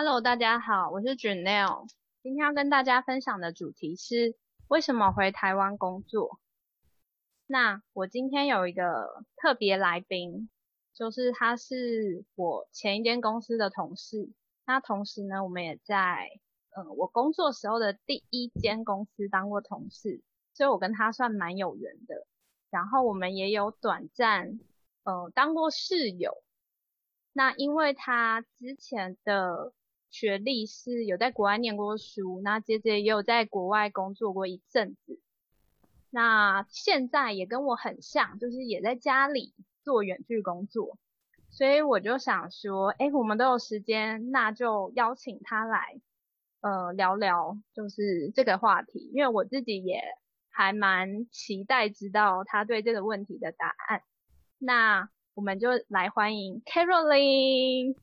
Hello，大家好，我是 Janelle。今天要跟大家分享的主题是为什么回台湾工作。那我今天有一个特别来宾，就是他是我前一间公司的同事。那同时呢，我们也在嗯我工作时候的第一间公司当过同事，所以我跟他算蛮有缘的。然后我们也有短暂呃当过室友。那因为他之前的学历是有在国外念过书，那姐姐也有在国外工作过一阵子。那现在也跟我很像，就是也在家里做远距工作。所以我就想说，哎，我们都有时间，那就邀请他来，呃，聊聊就是这个话题。因为我自己也还蛮期待知道他对这个问题的答案。那我们就来欢迎 Caroline。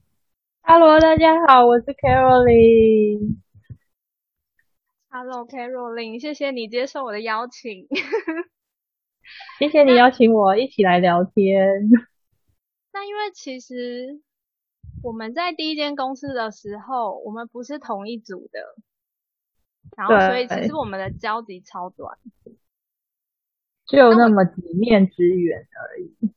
Hello，大家好，我是 Caroline。Hello，Caroline，谢谢你接受我的邀请。谢谢你邀请我一起来聊天。那因为其实我们在第一间公司的时候，我们不是同一组的，然后所以其实我们的交集超短，只有那么几面之缘而已。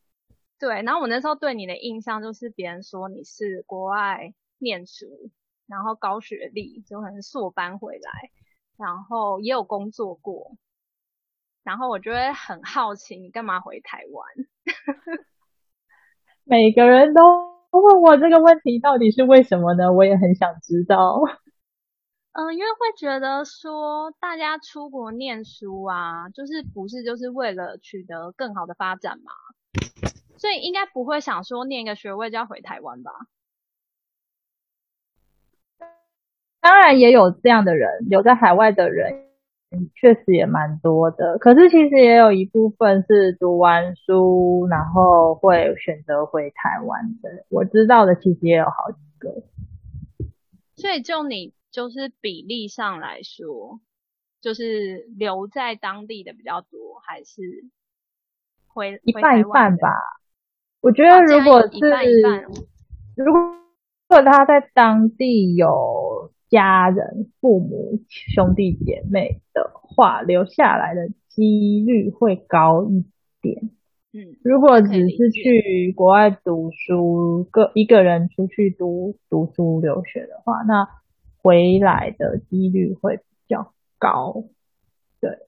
对，然后我那时候对你的印象就是别人说你是国外念书，然后高学历，就可能硕班回来，然后也有工作过，然后我就会很好奇你干嘛回台湾？每个人都问我这个问题，到底是为什么呢？我也很想知道。嗯，因为会觉得说大家出国念书啊，就是不是就是为了取得更好的发展嘛？所以应该不会想说念一个学位就要回台湾吧？当然也有这样的人，留在海外的人确实也蛮多的。可是其实也有一部分是读完书，然后会选择回台湾的。我知道的其实也有好几个。所以就你就是比例上来说，就是留在当地的比较多，还是回一半一半吧？我觉得，如果是如果如果他在当地有家人、父母、兄弟姐妹的话，留下来的几率会高一点。嗯，如果只是去国外读书，个一个人出去读读书留学的话，那回来的几率会比较高。对。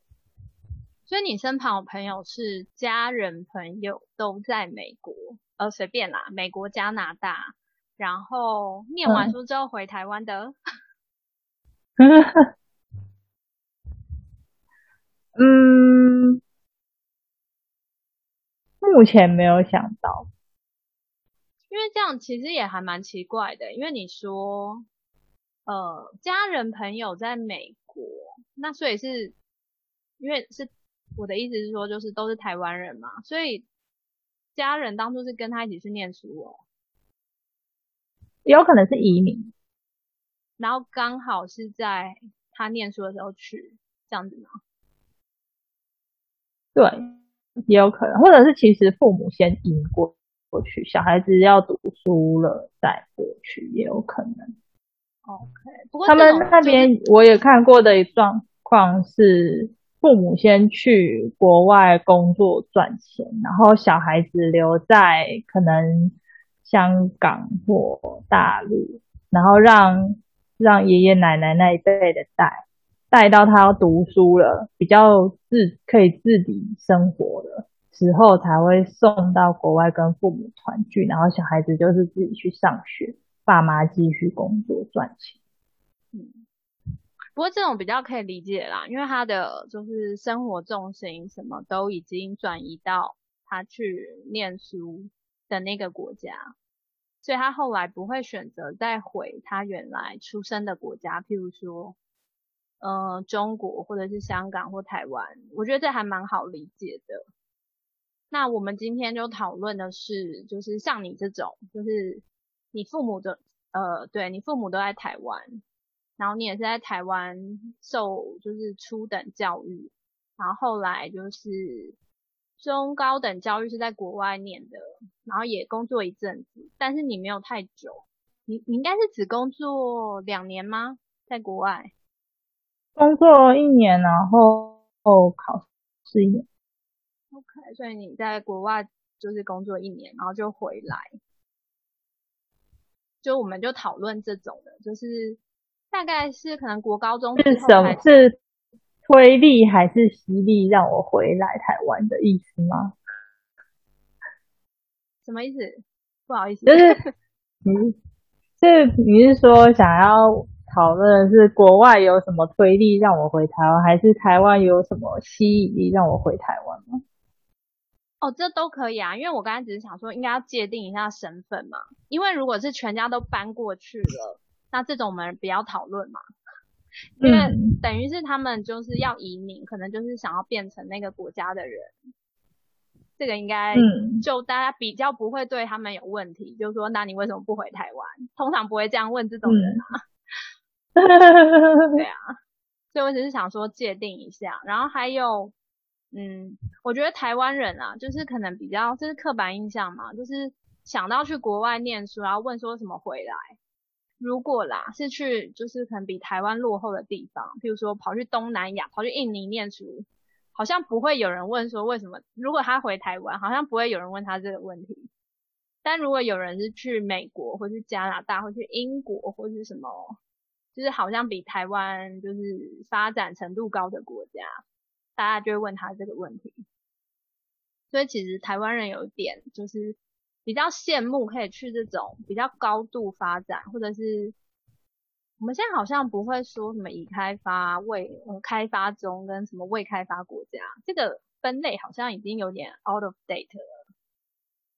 所以你身旁有朋友是家人朋友都在美国，呃，随便啦，美国、加拿大，然后念完书之后回台湾的。嗯，目前没有想到，因为这样其实也还蛮奇怪的，因为你说，呃，家人朋友在美国，那所以是因为是。我的意思是说，就是都是台湾人嘛，所以家人当初是跟他一起去念书哦，有可能是移民，然后刚好是在他念书的时候去这样子吗？对，也有可能，或者是其实父母先移过过去，小孩子要读书了再过去，也有可能。OK，不过他们那边我也看过的状况是。父母先去国外工作赚钱，然后小孩子留在可能香港或大陆，然后让让爷爷奶奶那一辈的带带到他要读书了，比较自可以自理生活的时候，才会送到国外跟父母团聚，然后小孩子就是自己去上学，爸妈继续工作赚钱。嗯。不过这种比较可以理解啦，因为他的就是生活重心什么都已经转移到他去念书的那个国家，所以他后来不会选择再回他原来出生的国家，譬如说，呃，中国或者是香港或台湾，我觉得这还蛮好理解的。那我们今天就讨论的是，就是像你这种，就是你父母的，呃，对你父母都在台湾。然后你也是在台湾受就是初等教育，然后后来就是中高等教育是在国外念的，然后也工作一阵子，但是你没有太久，你你应该是只工作两年吗？在国外？工作一年，然后考试一年。OK，所以你在国外就是工作一年，然后就回来。就我们就讨论这种的，就是大概是可能国高中是什么是推力还是吸力让我回来台湾的意思吗？什么意思？不好意思，就是 你是你是说想要讨论是国外有什么推力让我回台湾，还是台湾有什么吸引力让我回台湾吗？哦，这都可以啊，因为我刚才只是想说，应该要界定一下身份嘛。因为如果是全家都搬过去了，那这种我们不要讨论嘛。因为等于是他们就是要移民，可能就是想要变成那个国家的人。这个应该就大家比较不会对他们有问题，就是说，那你为什么不回台湾？通常不会这样问这种人啊。对啊，所以我只是想说界定一下，然后还有。嗯，我觉得台湾人啊，就是可能比较，这是刻板印象嘛，就是想到去国外念书，然后问说什么回来。如果啦是去，就是可能比台湾落后的地方，譬如说跑去东南亚，跑去印尼念书，好像不会有人问说为什么。如果他回台湾，好像不会有人问他这个问题。但如果有人是去美国，或去加拿大，或去英国，或是什么，就是好像比台湾就是发展程度高的国家。大家就会问他这个问题，所以其实台湾人有一点就是比较羡慕可以去这种比较高度发展，或者是我们现在好像不会说什么已开发、未开发中跟什么未开发国家，这个分类好像已经有点 out of date 了。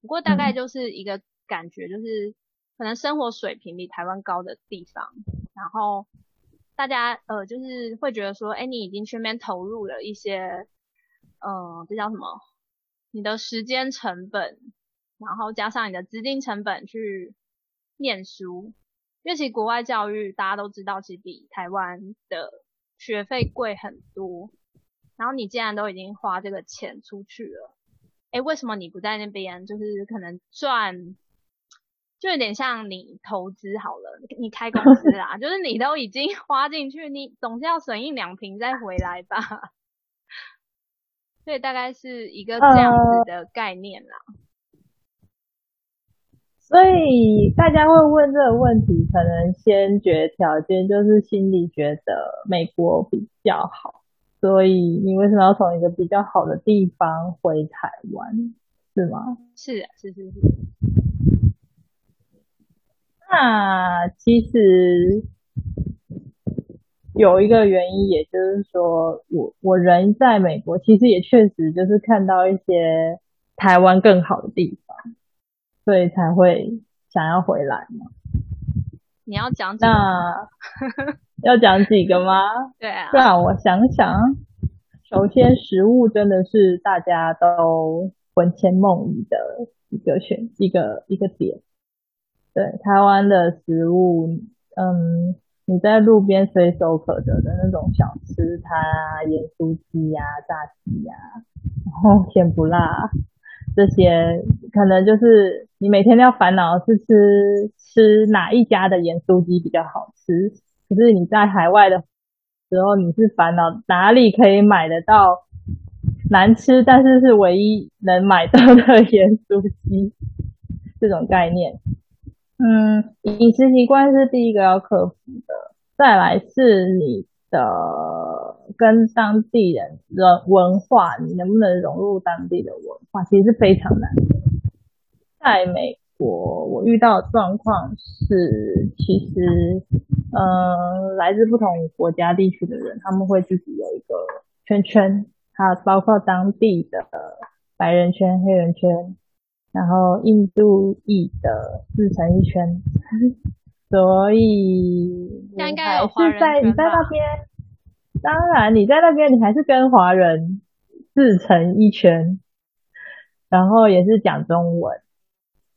不过大概就是一个感觉，就是可能生活水平比台湾高的地方，然后。大家呃，就是会觉得说，哎，你已经全面投入了一些，嗯，这叫什么？你的时间成本，然后加上你的资金成本去念书，因为其实国外教育大家都知道，其实比台湾的学费贵很多。然后你既然都已经花这个钱出去了，哎，为什么你不在那边？就是可能赚。就有点像你投资好了，你开公司啦，就是你都已经 花进去，你总是要损一两瓶再回来吧。所以大概是一个这样子的概念啦。所以大家会问这个问题，可能先决条件就是心里觉得美国比较好，所以你为什么要从一个比较好的地方回台湾？是吗？是是是是。那其实有一个原因，也就是说，我我人在美国，其实也确实就是看到一些台湾更好的地方，所以才会想要回来嘛。你要讲那 要讲几个吗？对啊，让我想想。首先，食物真的是大家都魂牵梦萦的一个选一个一个点。对台湾的食物，嗯，你在路边随手可得的那种小吃摊啊，盐酥鸡呀、炸鸡呀，然后 甜不辣这些，可能就是你每天都要烦恼是吃吃哪一家的盐酥鸡比较好吃。可是你在海外的时候，你是烦恼哪里可以买得到难吃，但是是唯一能买到的盐酥鸡这种概念。嗯，饮食习惯是第一个要克服的，再来是你的跟当地人的文化，你能不能融入当地的文化，其实是非常难的。在美国，我遇到的状况是，其实，嗯，来自不同国家地区的人，他们会自己有一个圈圈，它包括当地的白人圈、黑人圈。然后印度裔的自成一圈，所以你还是在你在那边，当然你在那边你还是跟华人自成一圈，然后也是讲中文，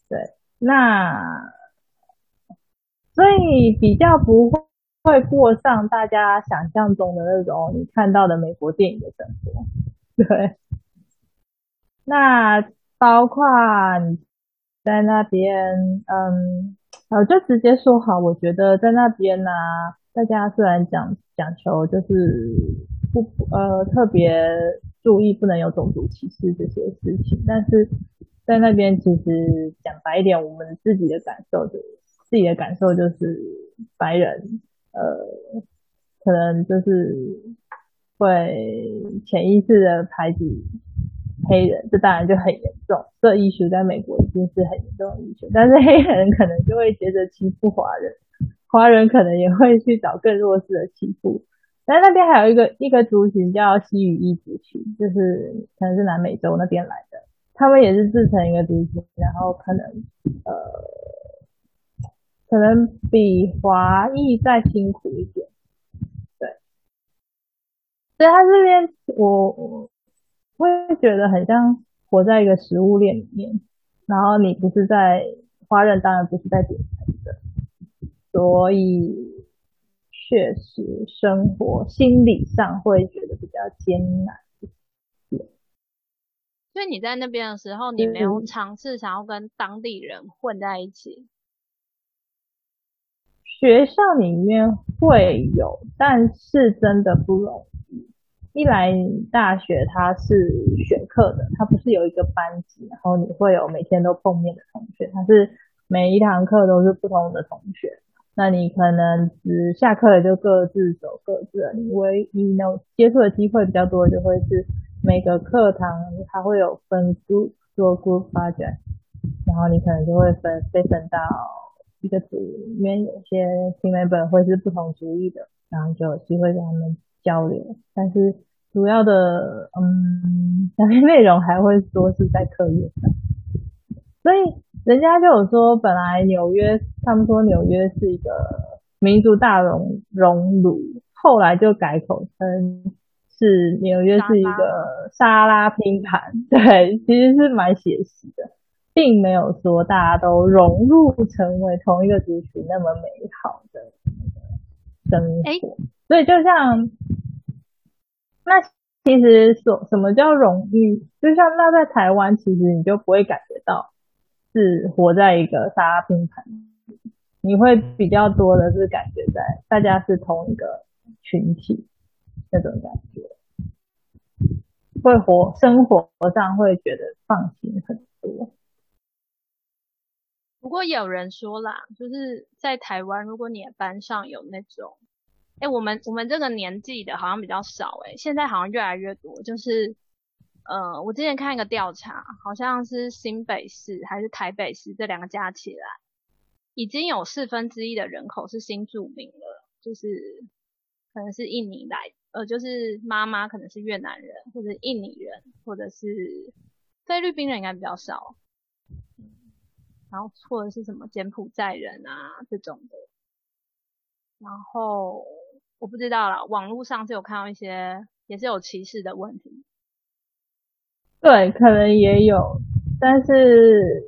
对，那所以比较不会过上大家想象中的那种你看到的美国电影的生活，对，那。包括你在那边，嗯，我就直接说好，我觉得在那边呢、大家虽然讲讲求就是不呃特别注意不能有种族歧视这些事情，但是在那边其实讲白一点，我们自己的感受就自己的感受就是白人呃可能就是会潜意识的排挤黑人，这当然就很严重。这医学在美国已经是很严重的医学，但是黑人可能就会接着欺负华人，华人可能也会去找更弱势的欺负。但那边还有一个一个族群叫西语裔族群，就是可能是南美洲那边来的，他们也是自成一个族群，然后可能呃可能比华裔再辛苦一点，对。所以他这边我会觉得很像活在一个食物链里面，然后你不是在花人，当然不是在点餐的，所以确实生活心理上会觉得比较艰难。所以你在那边的时候，你没有尝试想要跟当地人混在一起？学校里面会有，但是真的不容易。一来大学它是选课的，它不是有一个班级，然后你会有每天都碰面的同学，它是每一堂课都是不同的同学。那你可能只下课了就各自走各自的，你唯一能接触的机会比较多，就会是每个课堂它会有分 group 做 group project，然后你可能就会分被分到一个组里面，有些 team member 会是不同主意的，然后就有机会跟他们交流，但是主要的嗯讲些内容还会说是在课业上，所以。人家就有说，本来纽约，他们说纽约是一个民族大熔熔炉，后来就改口称是纽约是一个沙拉拼盘。对，其实是蛮写实的，并没有说大家都融入成为同一个族群那么美好的生活。所以就像，那其实所什么叫荣誉？就像那在台湾，其实你就不会感觉到。是活在一个沙拉拼盘，你会比较多的是感觉在大家是同一个群体那种感觉，会活生活上会觉得放心很多。不过有人说啦，就是在台湾，如果你的班上有那种，哎，我们我们这个年纪的好像比较少，哎，现在好像越来越多，就是。呃，我之前看一个调查，好像是新北市还是台北市这两个加起来，已经有四分之一的人口是新住民了，就是可能是印尼来，呃，就是妈妈可能是越南人或者印尼人，或者是菲律宾人应该比较少，然后或者是什么柬埔寨人啊这种的，然后我不知道了，网络上是有看到一些也是有歧视的问题。对，可能也有，但是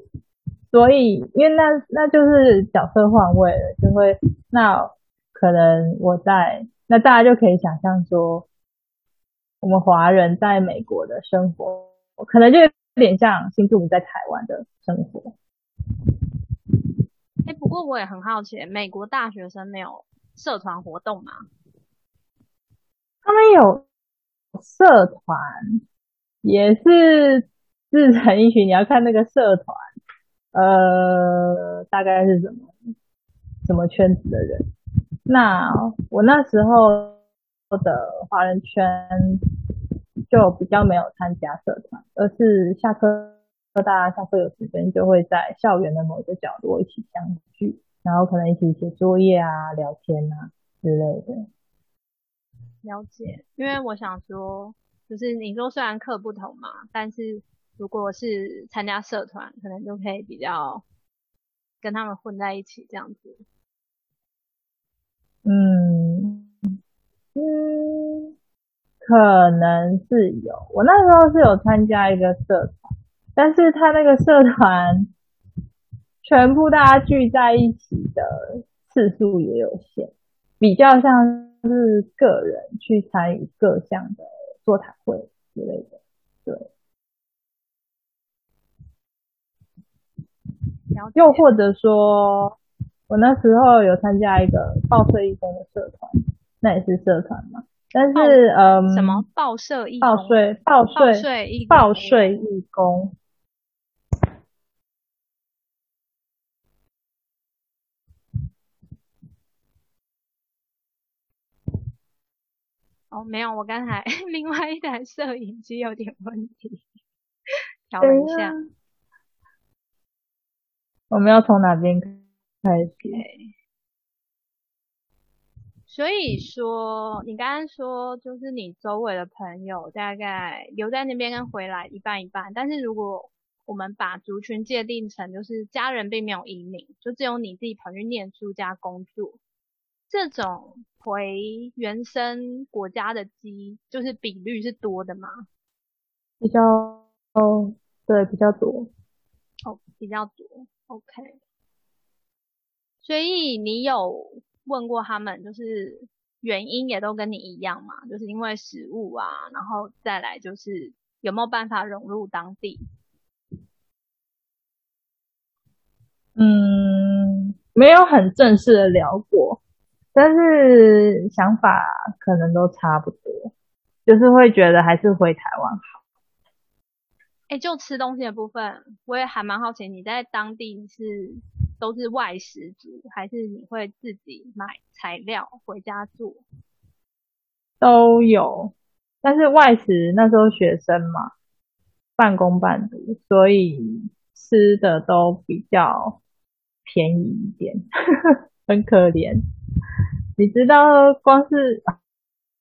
所以因为那那就是角色换位了，就会那可能我在那大家就可以想象说，我们华人在美国的生活，可能就有点像新住民在台湾的生活。哎，不过我也很好奇，美国大学生没有社团活动吗？他们有社团。也是自成一群，你要看那个社团，呃，大概是什么什么圈子的人。那我那时候的华人圈就比较没有参加社团，而是下课大家下课有时间就会在校园的某个角落一起相聚，然后可能一起写作业啊、聊天啊之类的。了解，因为我想说。就是你说虽然课不同嘛，但是如果是参加社团，可能就可以比较跟他们混在一起这样子。嗯嗯，可能是有。我那时候是有参加一个社团，但是他那个社团全部大家聚在一起的次数也有限，比较像是个人去参与各项的。座谈会之类的，对。又或者说，我那时候有参加一个报社义工的社团，那也是社团嘛。但是嗯，什么报社义报税报税税义报税义工？哦，没有，我刚才 另外一台摄影机有点问题，调了一下。我们要从哪边开始？所以说，你刚刚说就是你周围的朋友大概留在那边跟回来一半一半，但是如果我们把族群界定成就是家人并没有移民，就只有你自己跑去念书加工作，这种回原生国家的鸡就是比率是多的吗？比较哦，对，比较多。哦，比较多。OK，所以你有问过他们，就是原因也都跟你一样嘛？就是因为食物啊，然后再来就是有没有办法融入当地？嗯，没有很正式的聊过，但是想法可能都差不多，就是会觉得还是回台湾好。哎，就吃东西的部分，我也还蛮好奇，你在当地是都是外食族，还是你会自己买材料回家做？都有，但是外食那时候学生嘛，半工半读，所以吃的都比较便宜一点，很可怜。你知道，光是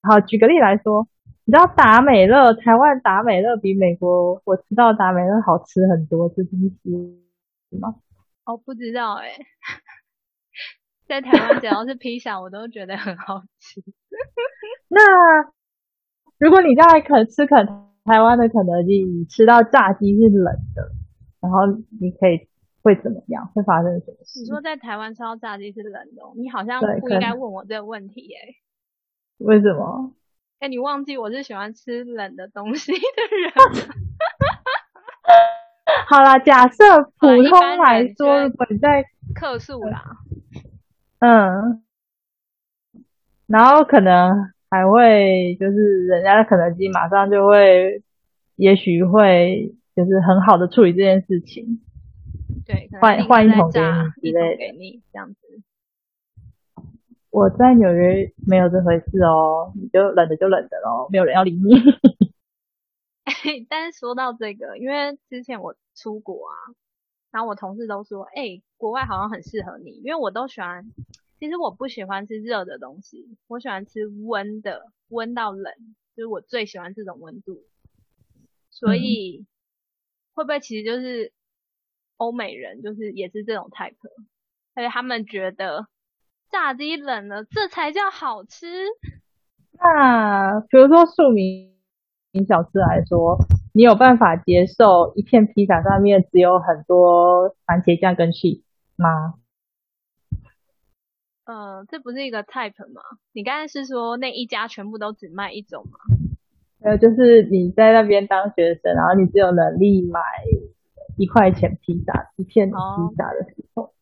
好举个例来说。你知道达美乐，台湾达美乐比美国我吃到达美乐好吃很多，这东西吗？哦，不知道哎，在台湾只要是披萨，我都觉得很好吃。那如果你在肯吃肯台湾的肯德基，你吃到炸鸡是冷的，然后你可以会怎么样？会发生什么事？你说在台湾吃到炸鸡是冷的，你好像不应该问我这个问题哎。为什么？哎，你忘记我是喜欢吃冷的东西的人。好啦，假设普通来说，如果你在客诉啦，嗯，然后可能还会就是人家的肯德基马上就会，也许会就是很好的处理这件事情，对，换换一桶给你之类给你这样子。我在纽约没有这回事哦，你就冷的就冷的喽，没有人要理你。但是说到这个，因为之前我出国啊，然后我同事都说，哎，国外好像很适合你，因为我都喜欢，其实我不喜欢吃热的东西，我喜欢吃温的，温到冷，就是我最喜欢这种温度。所以会不会其实就是欧美人，就是也是这种 type，而且他们觉得。炸鸡冷了，这才叫好吃。那比如说庶民小吃来说，你有办法接受一片披萨上面只有很多番茄酱跟 cheese 吗？呃，这不是一个 type 吗？你刚才是说那一家全部都只卖一种吗？呃，就是你在那边当学生，然后你只有能力买一块钱披萨一片披萨的时候。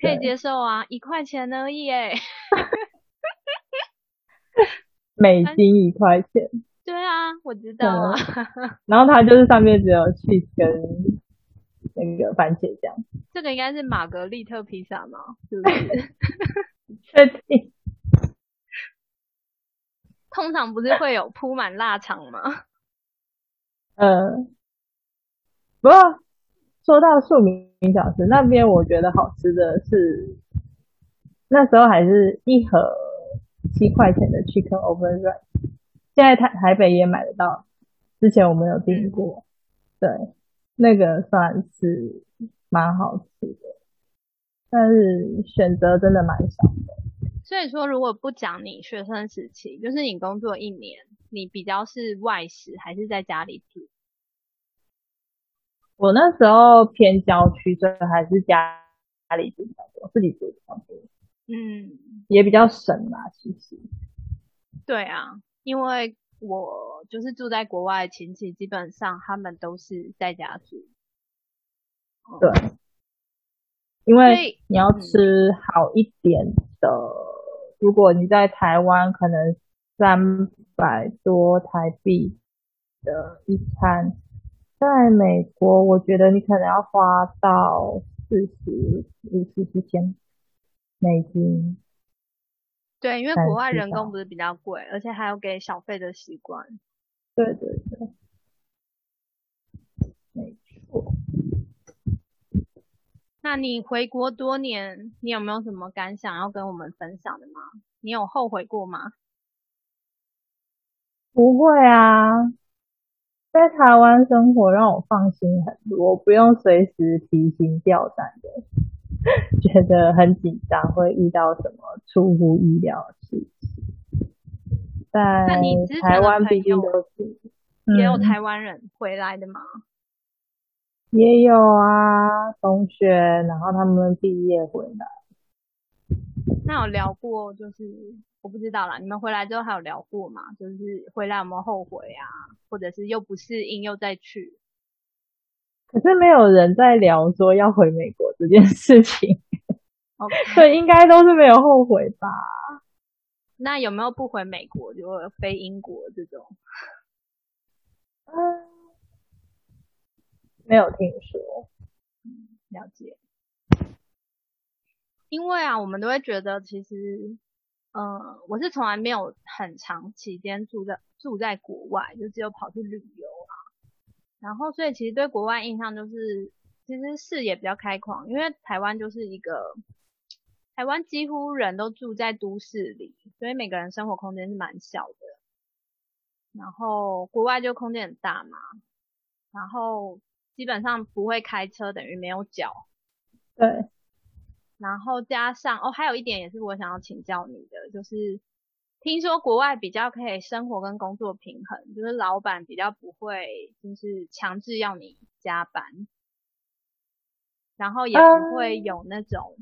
可以接受啊，一块钱而已诶。美金一块钱。对啊，我知道啊。然后它就是上面只有 cheese 跟那个番茄酱。这个应该是玛格丽特披萨吗？是不是？确定。通常不是会有铺满腊肠吗？嗯。不过。说到庶民小吃那边，我觉得好吃的是那时候还是一盒七块钱的 chicken over rice，现在台台北也买得到，之前我们有订过，对，那个算是蛮好吃的，但是选择真的蛮少的。所以说，如果不讲你学生时期，就是你工作一年，你比较是外食还是在家里煮？我那时候偏郊区，所以还是家家里煮比较多，自己煮比较多。嗯，也比较省啦，其实。对啊，因为我就是住在国外的亲戚，基本上他们都是在家煮。对。因为你要吃好一点的，如果你在台湾可能三百多台币的一餐，在美国我觉得你可能要花到四十五十之间美金。对，因为国外人工不是比较贵，而且还有给小费的习惯。对对对，没错。那你回国多年，你有没有什么感想要跟我们分享的吗？你有后悔过吗？不会啊，在台湾生活让我放心很多，不用随时提心吊胆的，觉得很紧张会遇到什么出乎意料的事情。在台湾毕竟都是也有台湾人回来的吗？也有啊，同学，然后他们毕业回来。那有聊过，就是我不知道啦，你们回来之后还有聊过吗？就是回来有没有后悔啊？或者是又不适应又再去？可是没有人在聊说要回美国这件事情。以 应该都是没有后悔吧？那有没有不回美国就飞英国这种？嗯。没有听说，嗯，了解。因为啊，我们都会觉得，其实，呃，我是从来没有很长期间住在住在国外，就只有跑去旅游啊。然后，所以其实对国外印象就是，其实视野比较开阔，因为台湾就是一个，台湾几乎人都住在都市里，所以每个人生活空间是蛮小的。然后国外就空间很大嘛，然后。基本上不会开车，等于没有脚。对。然后加上哦，还有一点也是我想要请教你的，就是听说国外比较可以生活跟工作平衡，就是老板比较不会就是强制要你加班，然后也不会有那种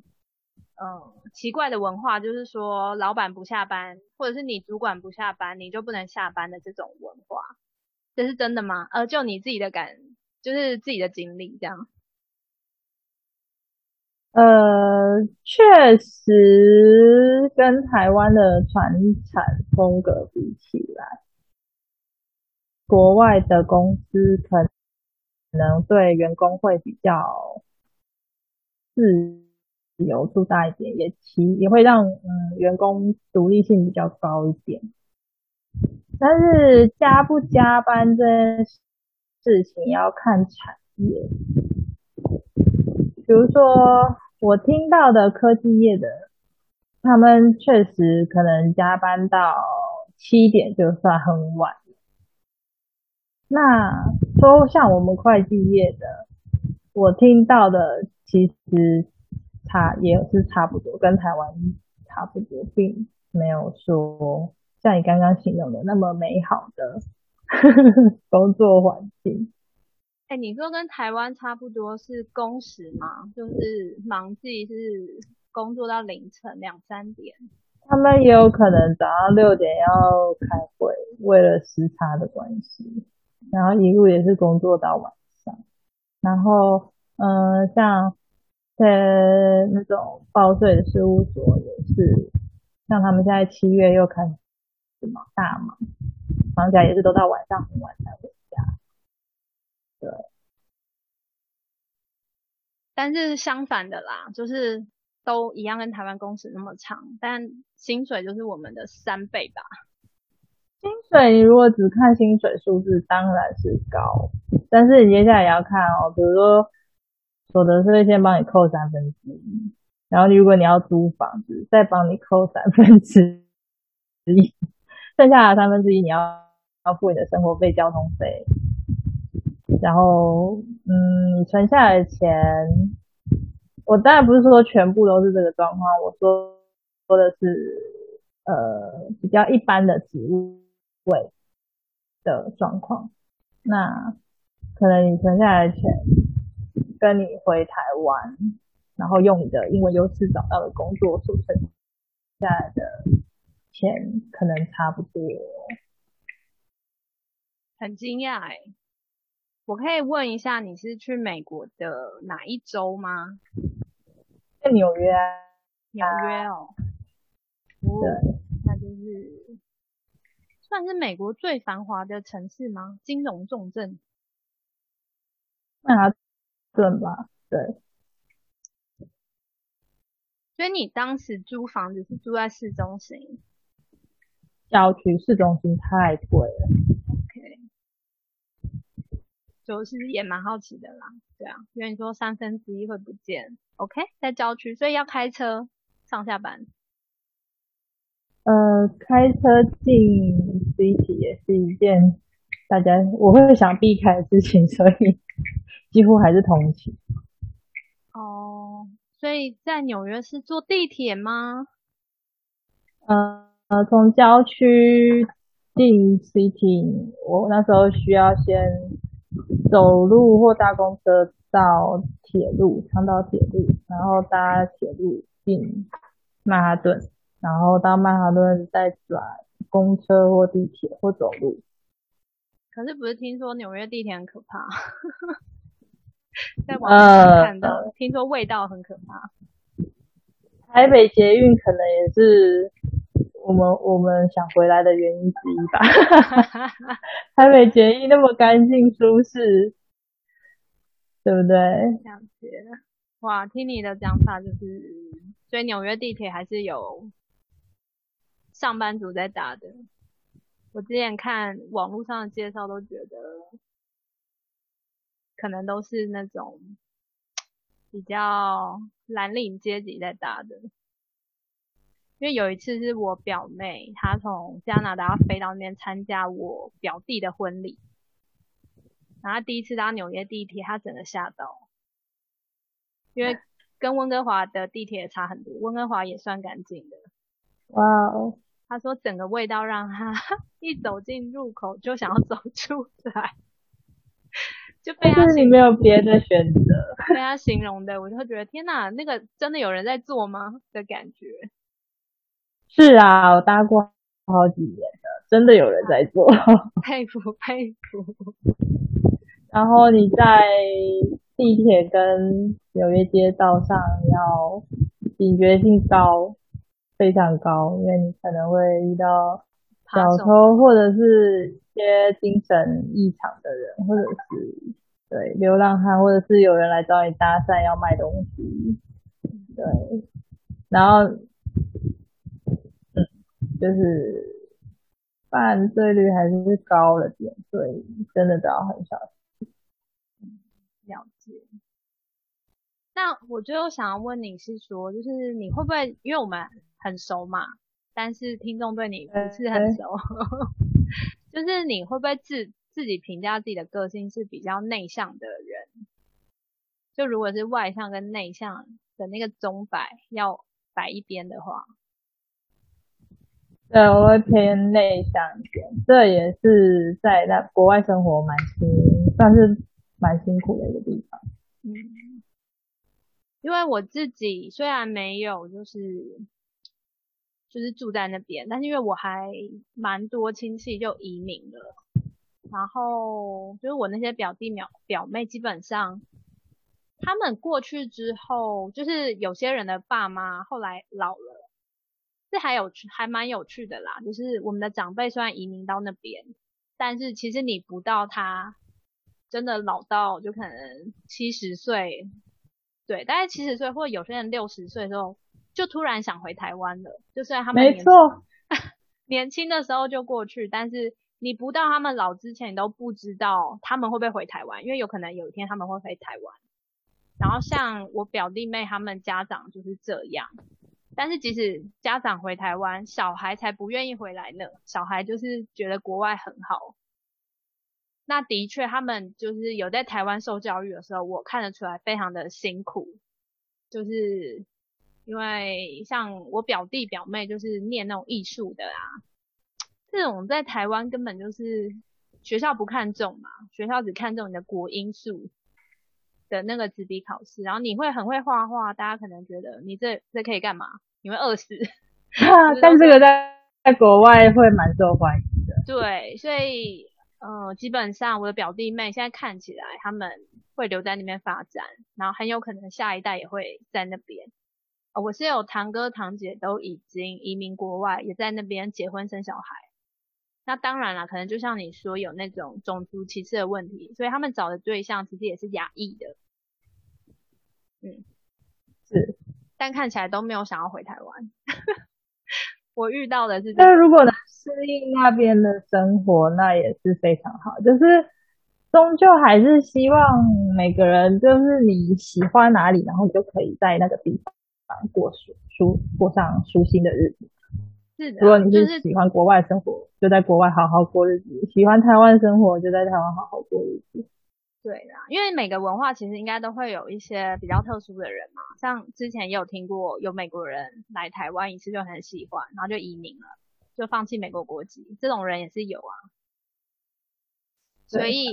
嗯奇怪的文化，就是说老板不下班，或者是你主管不下班，你就不能下班的这种文化，这是真的吗？呃，就你自己的感。就是自己的经历这样，呃，确实跟台湾的传产风格比起来，国外的公司可能对员工会比较自由度大一点，也其也会让嗯员工独立性比较高一点，但是加不加班这件事。事情要看产业，比如说我听到的科技业的，他们确实可能加班到七点就算很晚。那说像我们会计业的，我听到的其实差也是差不多，跟台湾差不多，并没有说像你刚刚形容的那么美好的。工作环境，哎，你说跟台湾差不多是工时吗？就是忙季是工作到凌晨两三点。他们也有可能早上六点要开会，为了时差的关系，然后一路也是工作到晚上。然后，嗯，像在那种报税的事务所也是，像他们现在七月又开始忙大忙。忙起来也是都到晚上很晚才回，对。但是相反的啦，就是都一样跟台湾工时那么长，但薪水就是我们的三倍吧。薪水你如果只看薪水数字，当然是高，但是你接下来也要看哦，比如说所得税先帮你扣三分之一，然后如果你要租房子，再帮你扣三分之一，剩下的三分之一你要。要付你的生活费、交通费，然后，嗯，存下来的钱，我当然不是说全部都是这个状况，我说说的是，呃，比较一般的职位的状况。那可能你存下来的钱，跟你回台湾，然后用你的英文优势找到的工作所存下来的钱，可能差不多。很惊讶哎，我可以问一下你是去美国的哪一州吗？在纽约啊，纽约哦，哦对，那就是算是美国最繁华的城市吗？金融重镇。曼哈顿吧，对，所以你当时租房子是住在市中心郊区市中心太贵了。就是也蛮好奇的啦，对啊，因为你说三分之一会不见，OK，在郊区，所以要开车上下班。呃，开车进 city 也是一件大家我会想避开的事情，所以 几乎还是通勤。哦，所以在纽约是坐地铁吗？呃呃，从郊区进 city，我那时候需要先走路或搭公车到铁路，长岛铁路，然后搭铁路进曼哈顿，然后到曼哈顿再转公车或地铁或走路。可是不是听说纽约地铁很可怕？在网上看到，呃听说味道很可怕。台北捷运可能也是我们我们想回来的原因之一吧。台北捷运那么干净舒适，对不对？了解。哇，听你的讲法就是，所以纽约地铁还是有上班族在搭的。我之前看网络上的介绍都觉得，可能都是那种比较蓝领阶级在搭的。因为有一次是我表妹，她从加拿大飞到那边参加我表弟的婚礼，然后第一次搭纽约地铁，她整个吓到，因为跟温哥华的地铁差很多，温哥华也算干净的。哇哦，她说整个味道让她 一走进入口就想要走出来，就被她是你没有别的选择。被她形容的，我就会觉得天哪，那个真的有人在做吗的感觉。是啊，我搭过好几年了，真的有人在做。佩服佩服，然后你在地铁跟纽约街道上要警觉性高，非常高，因为你可能会遇到小偷或者是一些精神异常的人，或者是对流浪汉，或者是有人来找你搭讪要卖东西，对，然后嗯，就是犯罪率还是高了点，所以真的都要很小心。了解。那我最后想要问你是说，就是你会不会，因为我们很熟嘛，但是听众对你不是很熟，就是你会不会自自己评价自己的个性是比较内向的人？就如果是外向跟内向的那个钟摆要摆一边的话，对，我会偏内向一点，这也是在那国外生活蛮辛，算是蛮辛苦的一个地方。嗯，因为我自己虽然没有就是就是住在那边，但是因为我还蛮多亲戚就移民了，然后就是我那些表弟表表妹基本上他们过去之后，就是有些人的爸妈后来老了，这还有趣还蛮有趣的啦，就是我们的长辈虽然移民到那边，但是其实你不到他真的老到就可能七十岁，对，大概七十岁或者有些人六十岁的时候，就突然想回台湾了。就虽然他们年没错，年轻的时候就过去，但是你不到他们老之前，你都不知道他们会不会回台湾，因为有可能有一天他们会回台湾。然后像我表弟妹他们家长就是这样，但是即使家长回台湾，小孩才不愿意回来呢。小孩就是觉得国外很好。那的确，他们就是有在台湾受教育的时候，我看得出来非常的辛苦，就是因为像我表弟表妹就是念那种艺术的啊，这种在台湾根本就是学校不看重嘛，学校只看重你的国英数的那个纸笔考试，然后你会很会画画，大家可能觉得你这这可以干嘛？你会饿死。但这个在在国外会蛮受欢迎的。对，所以呃，基本上我的表弟妹现在看起来他们会留在那边发展，然后很有可能下一代也会在那边。我是有堂哥堂姐都已经移民国外，也在那边结婚生小孩。那当然了，可能就像你说有那种种族歧视的问题，所以他们找的对象其实也是亚裔的。嗯，是，但看起来都没有想要回台湾。我遇到的是，但如果能适应那边的生活，那也是非常好。就是终究还是希望每个人，就是你喜欢哪里，然后你就可以在那个地方过舒舒过上舒心的日子。是的，如果你是喜欢国外生活，就在国外好好过日子；喜欢台湾生活，就在台湾好好过日子。对啦，因为每个文化其实应该都会有一些比较特殊的人嘛，像之前也有听过有美国人来台湾一次就很喜欢，然后就移民了，就放弃美国国籍，这种人也是有啊。所以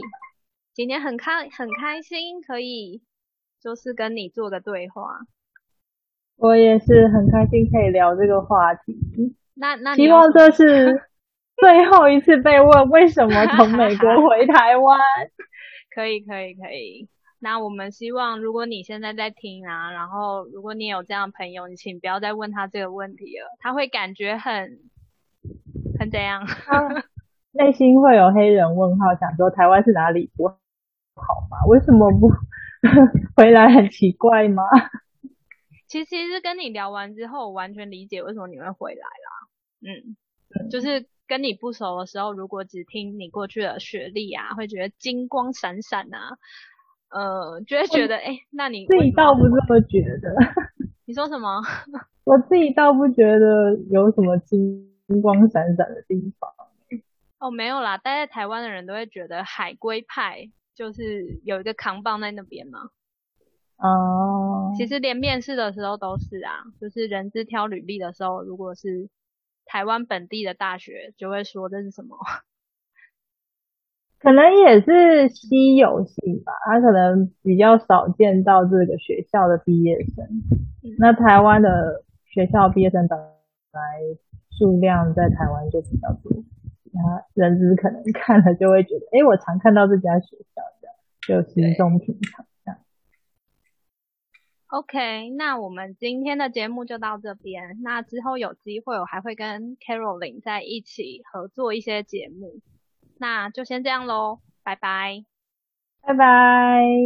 今天很开很开心，可以就是跟你做个对话。我也是很开心可以聊这个话题。那那希望这是 最后一次被问为什么从美国 回台湾。可以可以可以，那我们希望如果你现在在听啊，然后如果你有这样的朋友，你请不要再问他这个问题了，他会感觉很很怎样？内心会有黑人问号，想说台湾是哪里不好吗？为什么不 回来？很奇怪吗？其实其实跟你聊完之后，我完全理解为什么你会回来啦。嗯，就是。跟你不熟的时候，如果只听你过去的学历啊，会觉得金光闪闪啊，呃，就会觉得哎，那你自己倒不这么觉得。你说什么？我自己倒不觉得有什么金光闪闪的地方。哦，没有啦，待在台湾的人都会觉得海归派就是有一个扛棒在那边嘛。哦。其实连面试的时候都是啊，就是人资挑履历的时候，如果是。台湾本地的大学就会说这是什么？可能也是稀有性吧，他可能比较少见到这个学校的毕业生。那台湾的学校毕业生本来数量在台湾就比较多，那人资可能看了就会觉得，哎，我常看到这家学校，这样就稀松平常。OK，那我们今天的节目就到这边。那之后有机会，我还会跟 Caroline 在一起合作一些节目。那就先这样喽，拜拜，拜拜。